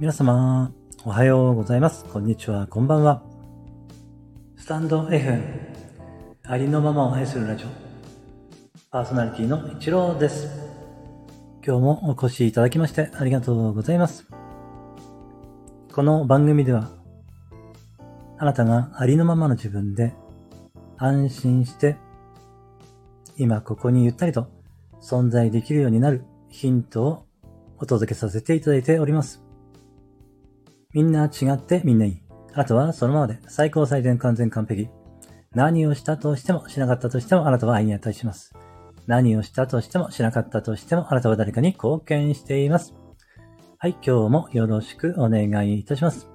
皆様、おはようございます。こんにちは、こんばんは。スタンド F、ありのままを愛するラジオ、パーソナリティの一郎です。今日もお越しいただきましてありがとうございます。この番組では、あなたがありのままの自分で安心して、今ここにゆったりと存在できるようになるヒントをお届けさせていただいております。みんな違ってみんないい。あとはそのままで最高最善完全完璧。何をしたとしてもしなかったとしてもあなたは愛に値します。何をしたとしてもしなかったとしてもあなたは誰かに貢献しています。はい、今日もよろしくお願いいたします。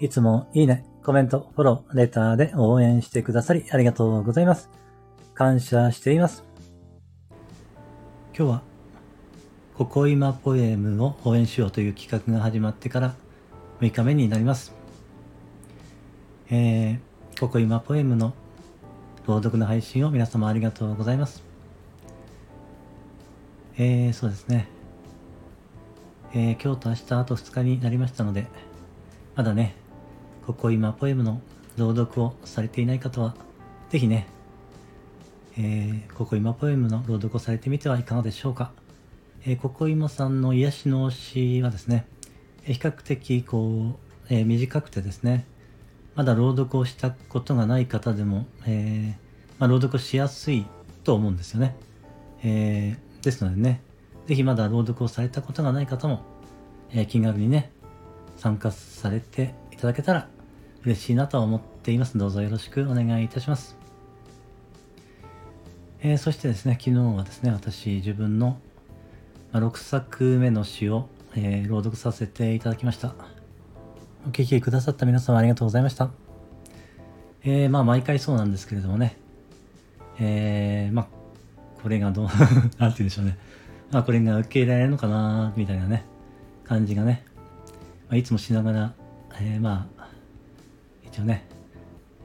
いつもいいね、コメント、フォロー、レターで応援してくださりありがとうございます。感謝しています。今日は、ここ今ポエムを応援しようという企画が始まってから6日目になります。えー、ここ今ポエムの朗読の配信を皆様ありがとうございます。えー、そうですね。えー、今日と明日あと2日になりましたので、まだね、ここ今ポエムの朗読をされていない方は、ぜひね、えー、ここ今ポエムの朗読をされてみてはいかがでしょうか。えー、ここ今さんの癒しの詩はですね、比較的こう、えー短くてですね、まだ朗読をしたことがない方でも、えーまあ、朗読しやすいと思うんですよね。えーですのでね、ぜひまだ朗読をされたことがない方も、えー気軽にね、参加されていただけたら嬉しいなと思っています。どうぞよろしくお願いいたします。えーそしてですね、昨日はですね、私自分の6作目の詩を、えー朗読させていただきました。お聞きくださった皆様ありがとうございました。えーまあ毎回そうなんですけれどもね、えーまあこれがどう、なんて言うんでしょうね。まあこれが受け入れられるのかな、みたいなね、感じがね、まあ、いつもしながら、えーまあ、一応ね、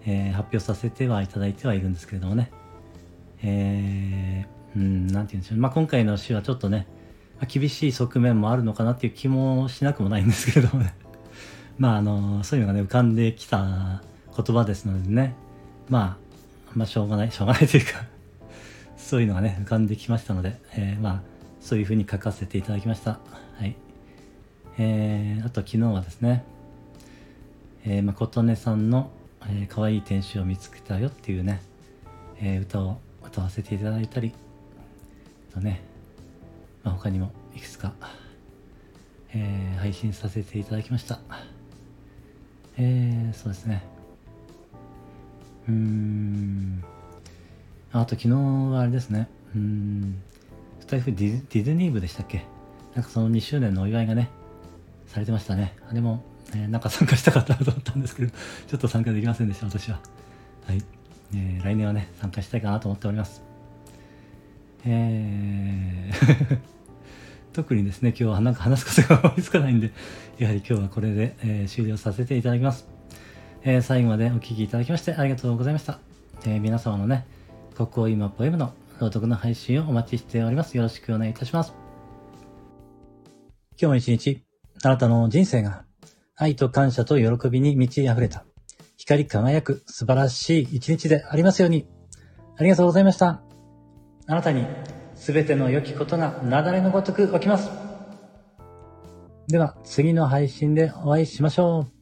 えー発表させてはいただいてはいるんですけれどもね、えー、うん、なんて言うんでしょう。まあ今回の詩はちょっとね、厳しい側面もあるのかなっていう気もしなくもないんですけれどもね。まああの、そういうのがね、浮かんできた言葉ですのでね、まああん、ましょうがない、しょうがないというか、そういうのがね、浮かんできましたので、えーまあ、そういうふうに書かせていただきました。はい。えー、あと昨日はですね、えー、まあ、琴音さんの、えー、可愛い天使を見つけたよっていうね、えー歌を歌わせていただいたり、とね、まあ、他にもいくつか、えー配信させていただきました。えー、そうですね。うーん。あと昨日はあれですね。うん。スタイフディズディズニー部でしたっけ？なんかその2周年のお祝いがね、されてましたね。あれも、えーなんか参加したかったなと思ったんですけど、ちょっと参加できませんでした、私は。はい。えー来年はね、参加したいかなと思っております。えー特にですね、今日はなんか話すことが思いつかないんで、やはり今日はこれで、えー終了させていただきます。えー最後までお聞きいただきましてありがとうございました。えー皆様のね、ここ今ポエムの朗読の配信をお待ちしております。よろしくお願いいたします。今日も一日、あなたの人生が愛と感謝と喜びに満ち溢れた、光り輝く素晴らしい一日でありますように。ありがとうございました。あなたにすべての良きことが雪崩のごとく起きます。では、次の配信でお会いしましょう。